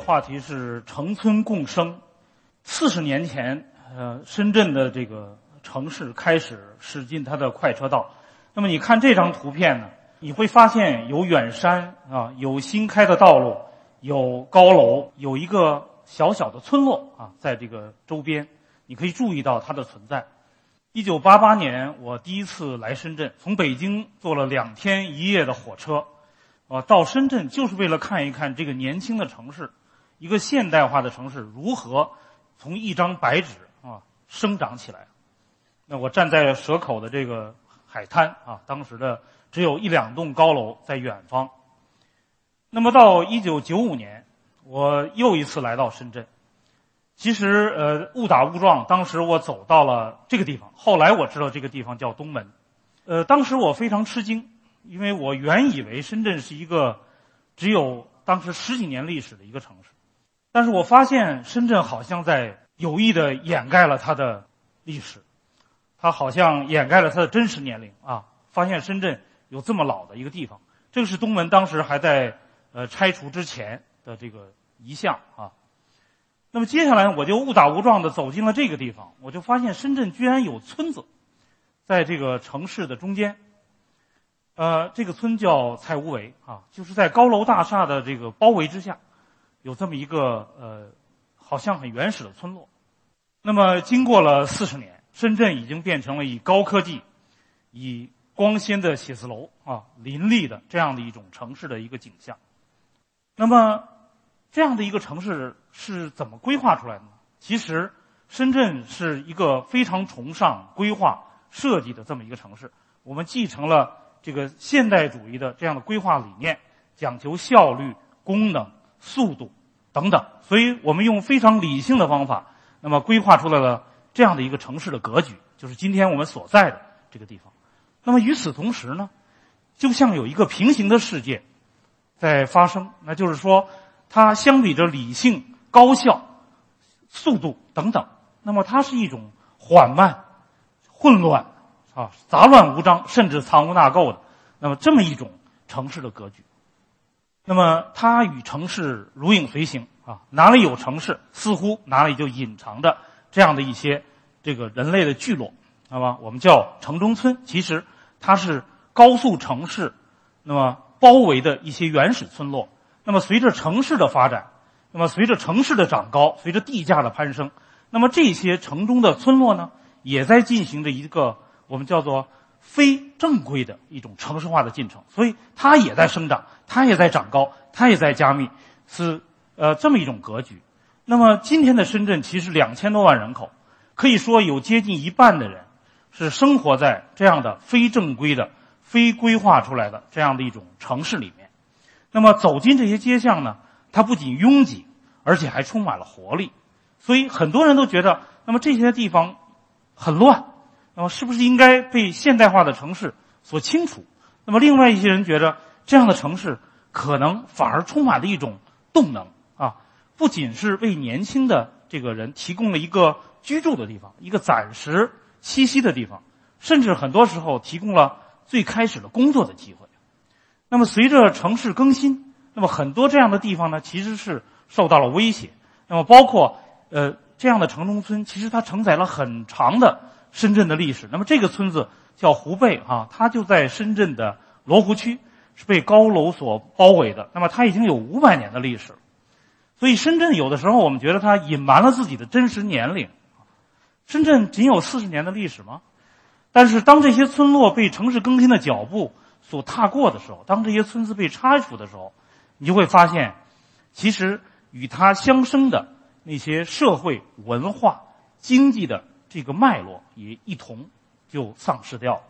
话题是城村共生。四十年前，呃，深圳的这个城市开始驶进它的快车道。那么你看这张图片呢，你会发现有远山啊，有新开的道路，有高楼，有一个小小的村落啊，在这个周边，你可以注意到它的存在。一九八八年，我第一次来深圳，从北京坐了两天一夜的火车。啊，到深圳就是为了看一看这个年轻的城市，一个现代化的城市如何从一张白纸啊生长起来。那我站在蛇口的这个海滩啊，当时的只有一两栋高楼在远方。那么到一九九五年，我又一次来到深圳。其实呃误打误撞，当时我走到了这个地方，后来我知道这个地方叫东门。呃，当时我非常吃惊。因为我原以为深圳是一个只有当时十几年历史的一个城市，但是我发现深圳好像在有意的掩盖了它的历史，它好像掩盖了它的真实年龄啊！发现深圳有这么老的一个地方，这个是东门当时还在呃拆除之前的这个遗像啊。那么接下来我就误打误撞的走进了这个地方，我就发现深圳居然有村子，在这个城市的中间。呃，这个村叫蔡无围啊，就是在高楼大厦的这个包围之下，有这么一个呃，好像很原始的村落。那么，经过了四十年，深圳已经变成了以高科技、以光鲜的写字楼啊林立的这样的一种城市的一个景象。那么，这样的一个城市是怎么规划出来的呢？其实，深圳是一个非常崇尚规划设计的这么一个城市。我们继承了。这个现代主义的这样的规划理念，讲求效率、功能、速度等等，所以我们用非常理性的方法，那么规划出来了这样的一个城市的格局，就是今天我们所在的这个地方。那么与此同时呢，就像有一个平行的世界在发生，那就是说，它相比着理性、高效、速度等等，那么它是一种缓慢、混乱。啊，杂乱无章，甚至藏污纳垢的，那么这么一种城市的格局，那么它与城市如影随形啊，哪里有城市，似乎哪里就隐藏着这样的一些这个人类的聚落，那么我们叫城中村，其实它是高速城市那么包围的一些原始村落。那么随着城市的发展，那么随着城市的长高，随着地价的攀升，那么这些城中的村落呢，也在进行着一个。我们叫做非正规的一种城市化的进程，所以它也在生长，它也在长高，它也在加密，是呃这么一种格局。那么今天的深圳其实两千多万人口，可以说有接近一半的人是生活在这样的非正规的、非规划出来的这样的一种城市里面。那么走进这些街巷呢，它不仅拥挤，而且还充满了活力。所以很多人都觉得，那么这些地方很乱。那么，是不是应该被现代化的城市所清除？那么，另外一些人觉得，这样的城市可能反而充满了一种动能啊，不仅是为年轻的这个人提供了一个居住的地方，一个暂时栖息的地方，甚至很多时候提供了最开始的工作的机会。那么，随着城市更新，那么很多这样的地方呢，其实是受到了威胁。那么，包括呃这样的城中村，其实它承载了很长的。深圳的历史，那么这个村子叫湖背啊，它就在深圳的罗湖区，是被高楼所包围的。那么它已经有五百年的历史，所以深圳有的时候我们觉得它隐瞒了自己的真实年龄。深圳仅有四十年的历史吗？但是当这些村落被城市更新的脚步所踏过的时候，当这些村子被拆除的时候，你就会发现，其实与它相生的那些社会文化、经济的。这个脉络也一同就丧失掉了。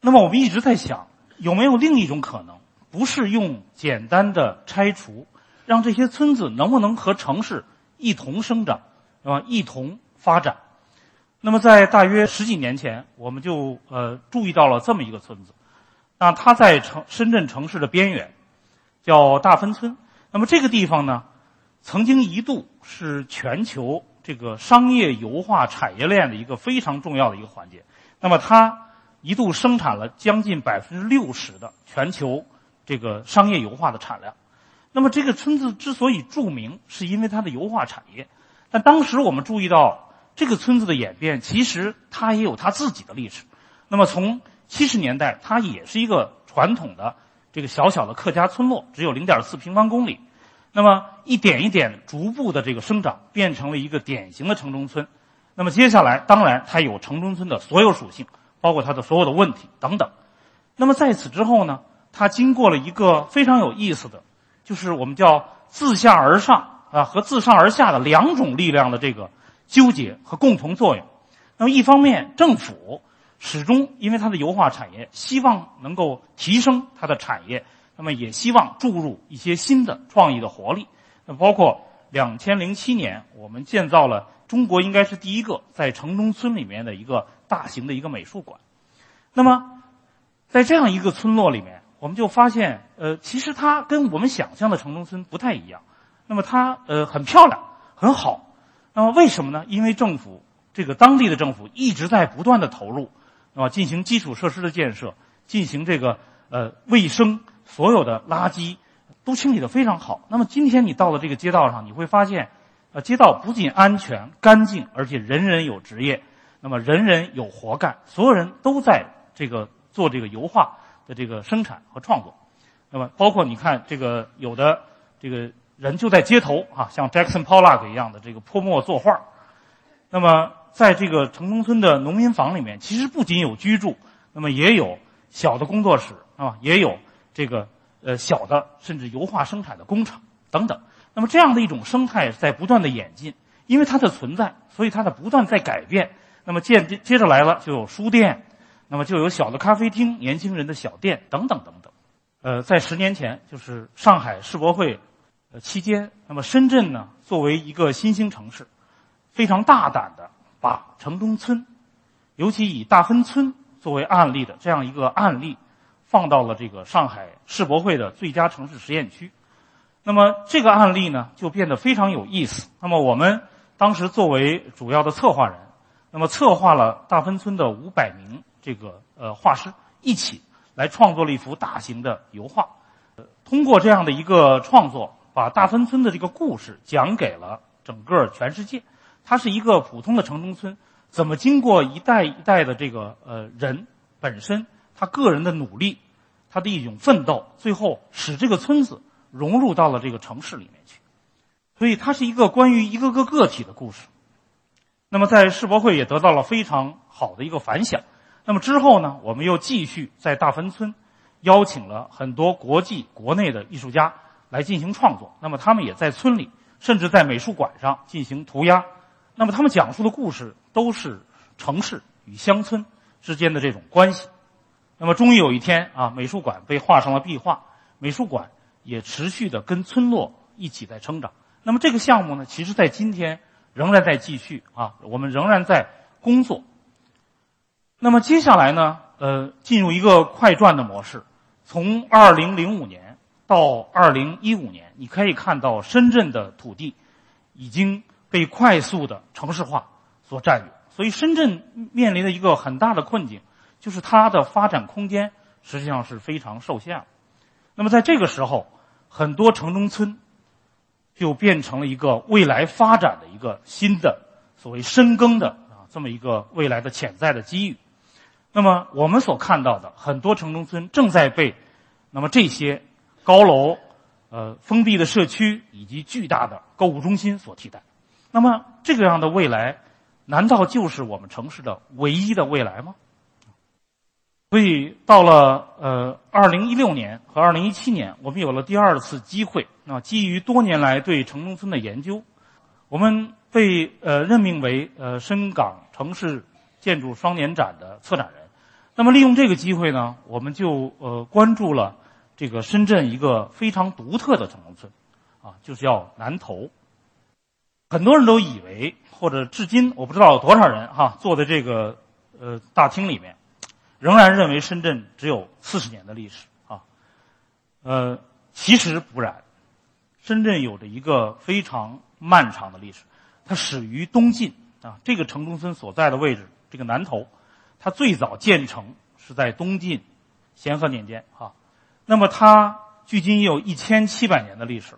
那么我们一直在想，有没有另一种可能，不是用简单的拆除，让这些村子能不能和城市一同生长，啊，一同发展。那么在大约十几年前，我们就呃注意到了这么一个村子，那它在城深圳城市的边缘，叫大芬村。那么这个地方呢，曾经一度是全球这个商业油画产业链的一个非常重要的一个环节。那么它一度生产了将近百分之六十的全球这个商业油画的产量。那么这个村子之所以著名，是因为它的油画产业。但当时我们注意到这个村子的演变，其实它也有它自己的历史。那么从七十年代，它也是一个传统的这个小小的客家村落，只有零点四平方公里。那么一点一点逐步的这个生长，变成了一个典型的城中村。那么接下来，当然它有城中村的所有属性，包括它的所有的问题等等。那么在此之后呢，它经过了一个非常有意思的。就是我们叫自下而上啊和自上而下的两种力量的这个纠结和共同作用。那么一方面，政府始终因为它的油画产业，希望能够提升它的产业，那么也希望注入一些新的创意的活力。那包括两千零七年，我们建造了中国应该是第一个在城中村里面的一个大型的一个美术馆。那么在这样一个村落里面。我们就发现，呃，其实它跟我们想象的城中村不太一样。那么它呃很漂亮，很好。那么为什么呢？因为政府这个当地的政府一直在不断的投入，啊，进行基础设施的建设，进行这个呃卫生，所有的垃圾都清理的非常好。那么今天你到了这个街道上，你会发现，呃，街道不仅安全干净，而且人人有职业，那么人人有活干，所有人都在这个做这个油画。的这个生产和创作，那么包括你看这个有的这个人就在街头啊，像 Jackson Pollock 一样的这个泼墨作画。那么在这个城中村的农民房里面，其实不仅有居住，那么也有小的工作室啊，也有这个呃小的甚至油画生产的工厂等等。那么这样的一种生态在不断的演进，因为它的存在，所以它的不断在改变。那么接接着来了就有书店。那么就有小的咖啡厅、年轻人的小店等等等等。呃，在十年前，就是上海世博会呃期间，那么深圳呢，作为一个新兴城市，非常大胆的把城中村，尤其以大芬村作为案例的这样一个案例，放到了这个上海世博会的最佳城市实验区。那么这个案例呢，就变得非常有意思。那么我们当时作为主要的策划人，那么策划了大芬村的五百名。这个呃画师一起来创作了一幅大型的油画，呃通过这样的一个创作，把大芬村的这个故事讲给了整个全世界。它是一个普通的城中村，怎么经过一代一代的这个呃人本身他个人的努力，他的一种奋斗，最后使这个村子融入到了这个城市里面去。所以它是一个关于一个个个体的故事。那么在世博会也得到了非常好的一个反响。那么之后呢，我们又继续在大芬村邀请了很多国际、国内的艺术家来进行创作。那么他们也在村里，甚至在美术馆上进行涂鸦。那么他们讲述的故事都是城市与乡村之间的这种关系。那么终于有一天啊，美术馆被画上了壁画，美术馆也持续的跟村落一起在成长。那么这个项目呢，其实在今天仍然在继续啊，我们仍然在工作。那么接下来呢？呃，进入一个快转的模式。从二零零五年到二零一五年，你可以看到深圳的土地已经被快速的城市化所占有。所以，深圳面临的一个很大的困境，就是它的发展空间实际上是非常受限。那么，在这个时候，很多城中村就变成了一个未来发展的一个新的所谓深耕的啊这么一个未来的潜在的机遇。那么我们所看到的很多城中村正在被，那么这些高楼、呃封闭的社区以及巨大的购物中心所替代。那么这个样的未来，难道就是我们城市的唯一的未来吗？所以到了呃二零一六年和二零一七年，我们有了第二次机会。啊，基于多年来对城中村的研究，我们被呃任命为呃深港城市建筑双年展的策展人。那么利用这个机会呢，我们就呃关注了这个深圳一个非常独特的城中村，啊，就是叫南头。很多人都以为，或者至今我不知道有多少人哈坐在这个呃大厅里面，仍然认为深圳只有四十年的历史啊。呃，其实不然，深圳有着一个非常漫长的历史。它始于东晋啊，这个城中村所在的位置，这个南头，它最早建成是在东晋咸和年间啊。那么它距今也有一千七百年的历史。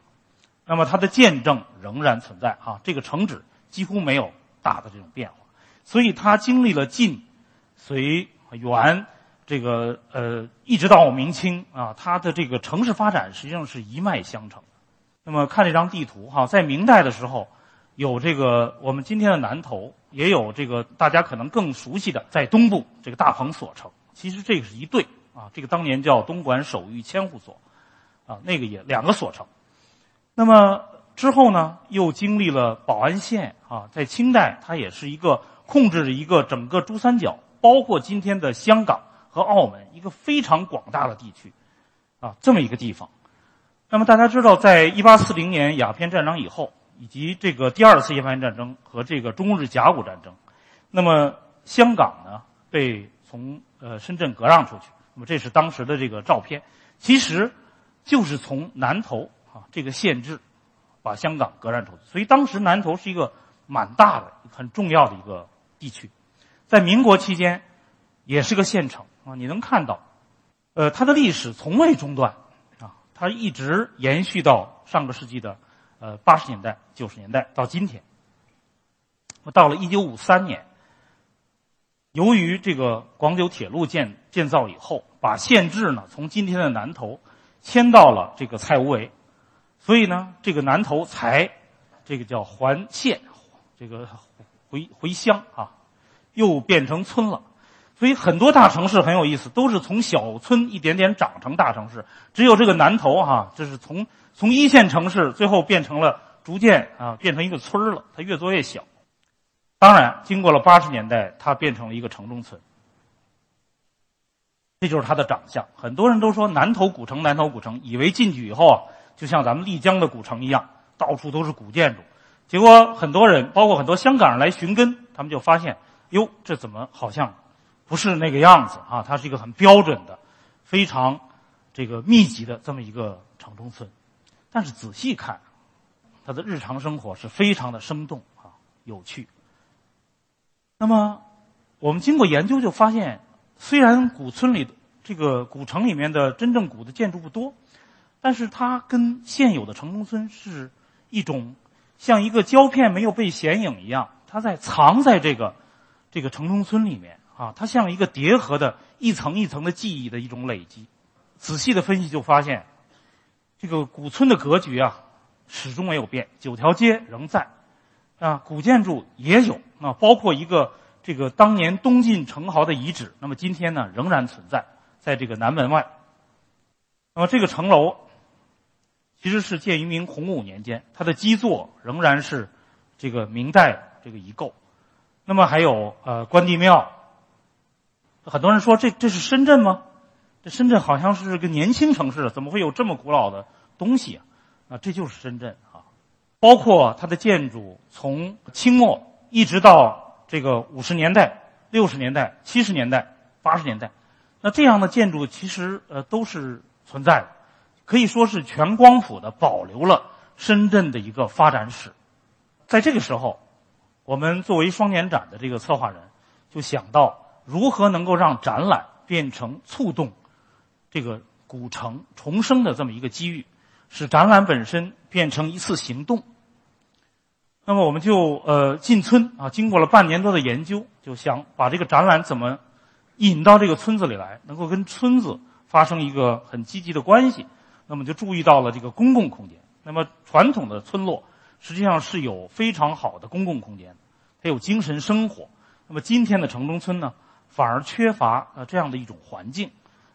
那么它的见证仍然存在啊，这个城址几乎没有大的这种变化，所以它经历了晋、隋、元，这个呃一直到明清啊，它的这个城市发展实际上是一脉相承。那么看这张地图哈，在明代的时候，有这个我们今天的南头，也有这个大家可能更熟悉的在东部这个大鹏所城。其实这个是一对啊，这个当年叫东莞守御千户所，啊那个也两个所城。那么之后呢，又经历了宝安县啊，在清代，它也是一个控制着一个整个珠三角，包括今天的香港和澳门一个非常广大的地区，啊，这么一个地方。那么大家知道，在一八四零年鸦片战争以后，以及这个第二次鸦片战争和这个中日甲午战争，那么香港呢被从呃深圳割让出去。那么这是当时的这个照片，其实就是从南头。这个县治把香港割让出去，所以当时南头是一个蛮大的、很重要的一个地区。在民国期间，也是个县城啊。你能看到，呃，它的历史从未中断啊，它一直延续到上个世纪的呃八十年代、九十年代到今天。到了一九五三年，由于这个广九铁路建建造以后，把县治呢从今天的南头迁到了这个蔡屋围。所以呢，这个南头才，这个叫还县，这个回回乡啊，又变成村了。所以很多大城市很有意思，都是从小村一点点长成大城市。只有这个南头哈，这是从从一线城市最后变成了逐渐啊变成一个村了。它越做越小。当然，经过了八十年代，它变成了一个城中村。这就是它的长相。很多人都说南头古城，南头古城，以为进去以后啊。就像咱们丽江的古城一样，到处都是古建筑。结果很多人，包括很多香港人来寻根，他们就发现，哟，这怎么好像不是那个样子啊？它是一个很标准的、非常这个密集的这么一个城中村。但是仔细看，它的日常生活是非常的生动啊，有趣。那么我们经过研究就发现，虽然古村里的这个古城里面的真正古的建筑不多。但是它跟现有的城中村是一种像一个胶片没有被显影一样，它在藏在这个这个城中村里面啊，它像一个叠合的一层一层的记忆的一种累积。仔细的分析就发现，这个古村的格局啊始终没有变，九条街仍在啊，古建筑也有啊，包括一个这个当年东晋城壕的遗址，那么今天呢仍然存在在这个南门外。那么这个城楼。其实是建于明洪武年间，它的基座仍然是这个明代这个遗构。那么还有呃关帝庙，很多人说这这是深圳吗？这深圳好像是个年轻城市，怎么会有这么古老的东西啊？啊，这就是深圳啊！包括它的建筑，从清末一直到这个五十年代、六十年代、七十年代、八十年代，那这样的建筑其实呃都是存在的。可以说是全光谱的保留了深圳的一个发展史。在这个时候，我们作为双年展的这个策划人，就想到如何能够让展览变成触动这个古城重生的这么一个机遇，使展览本身变成一次行动。那么我们就呃进村啊，经过了半年多的研究，就想把这个展览怎么引到这个村子里来，能够跟村子发生一个很积极的关系。那么就注意到了这个公共空间。那么传统的村落实际上是有非常好的公共空间，它有精神生活。那么今天的城中村呢，反而缺乏呃这样的一种环境。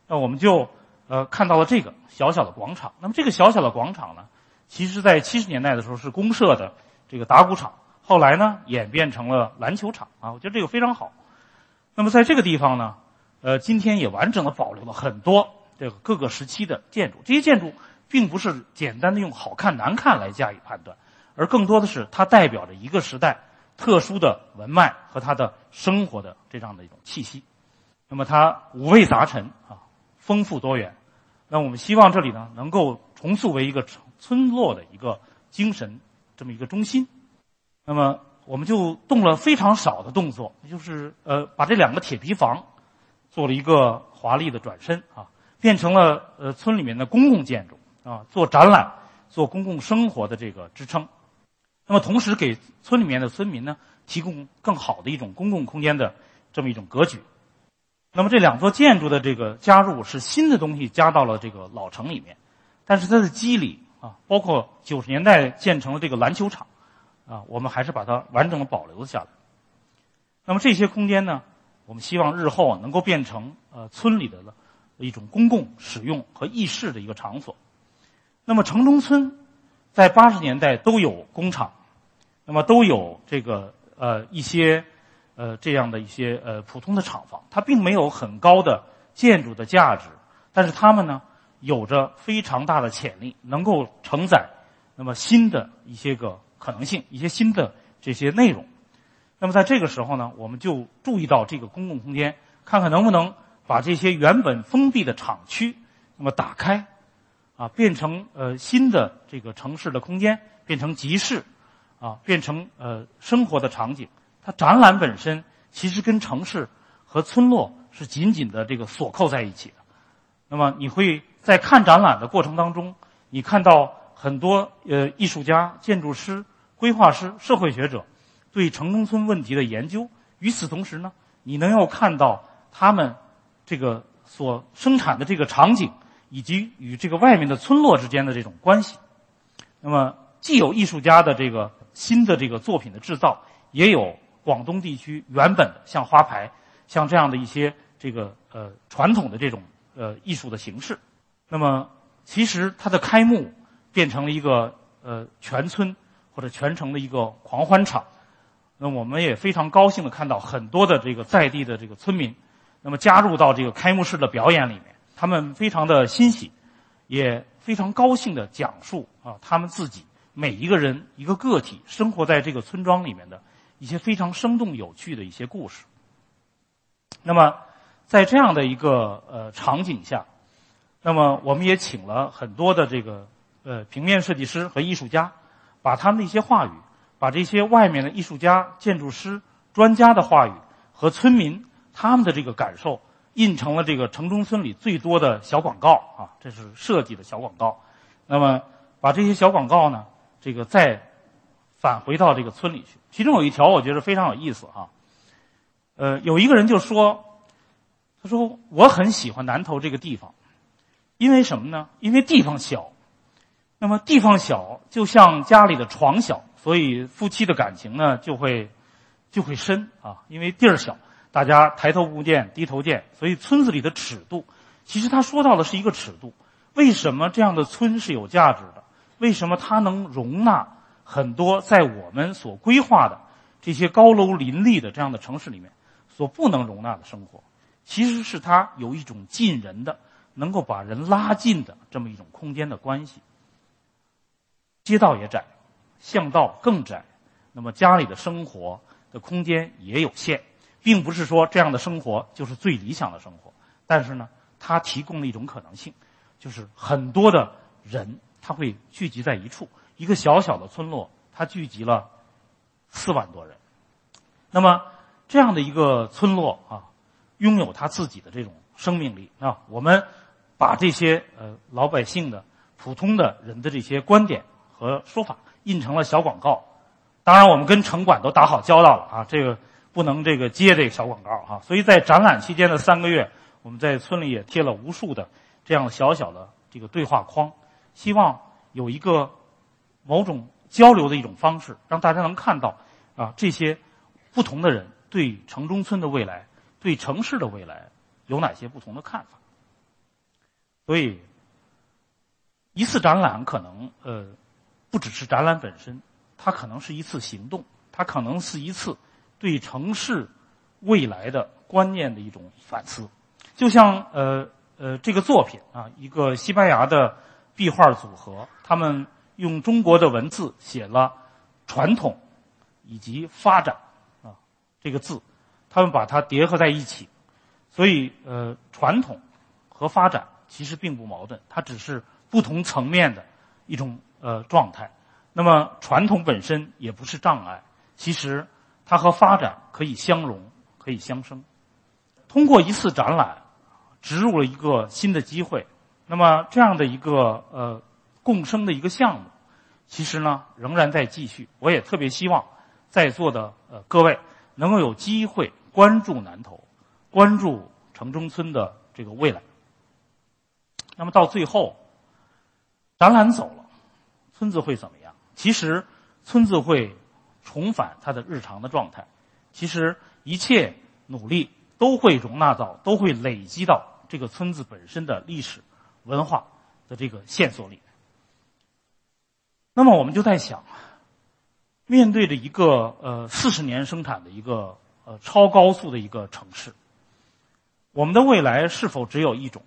那我们就呃看到了这个小小的广场。那么这个小小的广场呢，其实在七十年代的时候是公社的这个打鼓场，后来呢演变成了篮球场啊。我觉得这个非常好。那么在这个地方呢，呃，今天也完整的保留了很多。这个各个时期的建筑，这些建筑并不是简单的用好看难看来加以判断，而更多的是它代表着一个时代特殊的文脉和它的生活的这样的一种气息。那么它五味杂陈啊，丰富多元。那我们希望这里呢能够重塑为一个村落的一个精神这么一个中心。那么我们就动了非常少的动作，就是呃把这两个铁皮房做了一个华丽的转身啊，变成了呃村里面的公共建筑啊，做展览。做公共生活的这个支撑，那么同时给村里面的村民呢提供更好的一种公共空间的这么一种格局。那么这两座建筑的这个加入是新的东西加到了这个老城里面，但是它的机理啊，包括九十年代建成了这个篮球场啊，我们还是把它完整的保留了下来。那么这些空间呢，我们希望日后能够变成呃村里的一种公共使用和议事的一个场所。那么城中村，在八十年代都有工厂，那么都有这个呃一些呃这样的一些呃普通的厂房，它并没有很高的建筑的价值，但是它们呢有着非常大的潜力，能够承载那么新的一些个可能性，一些新的这些内容。那么在这个时候呢，我们就注意到这个公共空间，看看能不能把这些原本封闭的厂区那么打开。啊，变成呃新的这个城市的空间，变成集市，啊，变成呃生活的场景。它展览本身其实跟城市和村落是紧紧的这个锁扣在一起的。那么你会在看展览的过程当中，你看到很多呃艺术家、建筑师、规划师、社会学者对城中村问题的研究。与此同时呢，你能够看到他们这个所生产的这个场景。以及与这个外面的村落之间的这种关系，那么既有艺术家的这个新的这个作品的制造，也有广东地区原本像花牌、像这样的一些这个呃传统的这种呃艺术的形式。那么其实它的开幕变成了一个呃全村或者全城的一个狂欢场。那我们也非常高兴的看到很多的这个在地的这个村民，那么加入到这个开幕式的表演里面。他们非常的欣喜，也非常高兴的讲述啊，他们自己每一个人一个个体生活在这个村庄里面的一些非常生动有趣的一些故事。那么，在这样的一个呃场景下，那么我们也请了很多的这个呃平面设计师和艺术家，把他们的一些话语，把这些外面的艺术家、建筑师、专家的话语和村民他们的这个感受。印成了这个城中村里最多的小广告啊，这是设计的小广告。那么把这些小广告呢，这个再返回到这个村里去。其中有一条我觉得非常有意思啊。呃，有一个人就说，他说我很喜欢南头这个地方，因为什么呢？因为地方小。那么地方小，就像家里的床小，所以夫妻的感情呢就会就会深啊，因为地儿小。大家抬头不见低头见，所以村子里的尺度，其实他说到的是一个尺度。为什么这样的村是有价值的？为什么它能容纳很多在我们所规划的这些高楼林立的这样的城市里面所不能容纳的生活？其实是它有一种近人的，能够把人拉近的这么一种空间的关系。街道也窄，巷道更窄，那么家里的生活的空间也有限。并不是说这样的生活就是最理想的生活，但是呢，它提供了一种可能性，就是很多的人他会聚集在一处，一个小小的村落，它聚集了四万多人。那么这样的一个村落啊，拥有它自己的这种生命力啊。我们把这些呃老百姓的普通的人的这些观点和说法印成了小广告，当然我们跟城管都打好交道了啊，这个。不能这个接这个小广告哈，所以在展览期间的三个月，我们在村里也贴了无数的这样小小的这个对话框，希望有一个某种交流的一种方式，让大家能看到啊这些不同的人对城中村的未来、对城市的未来有哪些不同的看法。所以，一次展览可能呃不只是展览本身，它可能是一次行动，它可能是一次。对城市未来的观念的一种反思，就像呃呃这个作品啊，一个西班牙的壁画组合，他们用中国的文字写了传统以及发展啊这个字，他们把它叠合在一起，所以呃传统和发展其实并不矛盾，它只是不同层面的一种呃状态。那么传统本身也不是障碍，其实它和发展可以相融，可以相生。通过一次展览，植入了一个新的机会。那么这样的一个呃共生的一个项目，其实呢仍然在继续。我也特别希望在座的呃各位能够有机会关注南头，关注城中村的这个未来。那么到最后，展览走了，村子会怎么样？其实，村子会重返它的日常的状态。其实，一切努力都会容纳到，都会累积到这个村子本身的历史文化的这个线索里。那么，我们就在想，面对着一个呃四十年生产的一个呃超高速的一个城市，我们的未来是否只有一种？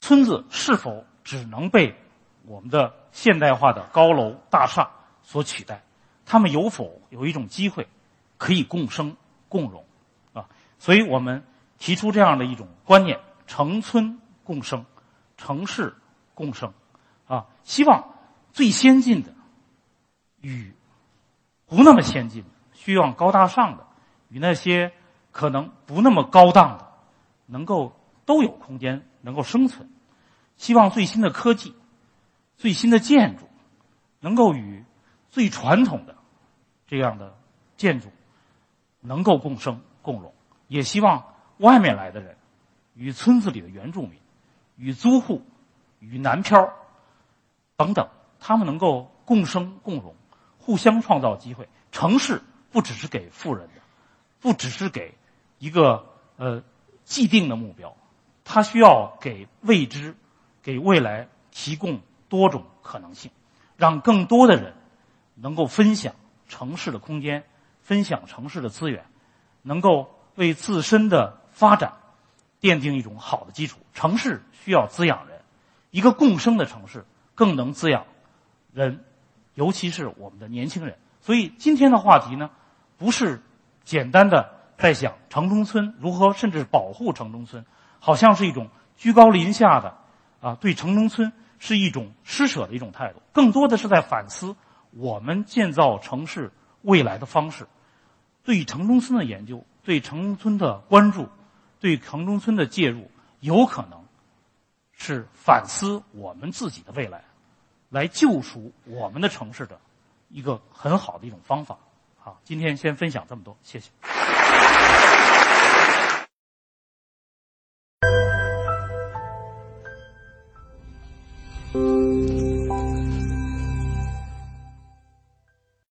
村子是否只能被？我们的现代化的高楼大厦所取代，他们有否有一种机会可以共生共荣啊？所以我们提出这样的一种观念：城村共生，城市共生啊。希望最先进的与不那么先进的、需要高大上的与那些可能不那么高档的，能够都有空间能够生存。希望最新的科技。最新的建筑能够与最传统的这样的建筑能够共生共荣，也希望外面来的人与村子里的原住民、与租户、与南漂等等，他们能够共生共荣，互相创造机会。城市不只是给富人的，不只是给一个呃既定的目标，它需要给未知、给未来提供。多种可能性，让更多的人能够分享城市的空间，分享城市的资源，能够为自身的发展奠定一种好的基础。城市需要滋养人，一个共生的城市更能滋养人，尤其是我们的年轻人。所以今天的话题呢，不是简单的在想城中村如何，甚至保护城中村，好像是一种居高临下的啊，对城中村。是一种施舍的一种态度，更多的是在反思我们建造城市未来的方式。对城中村的研究，对城中村的关注，对城中村的介入，有可能是反思我们自己的未来，来救赎我们的城市的一个很好的一种方法。好，今天先分享这么多，谢谢。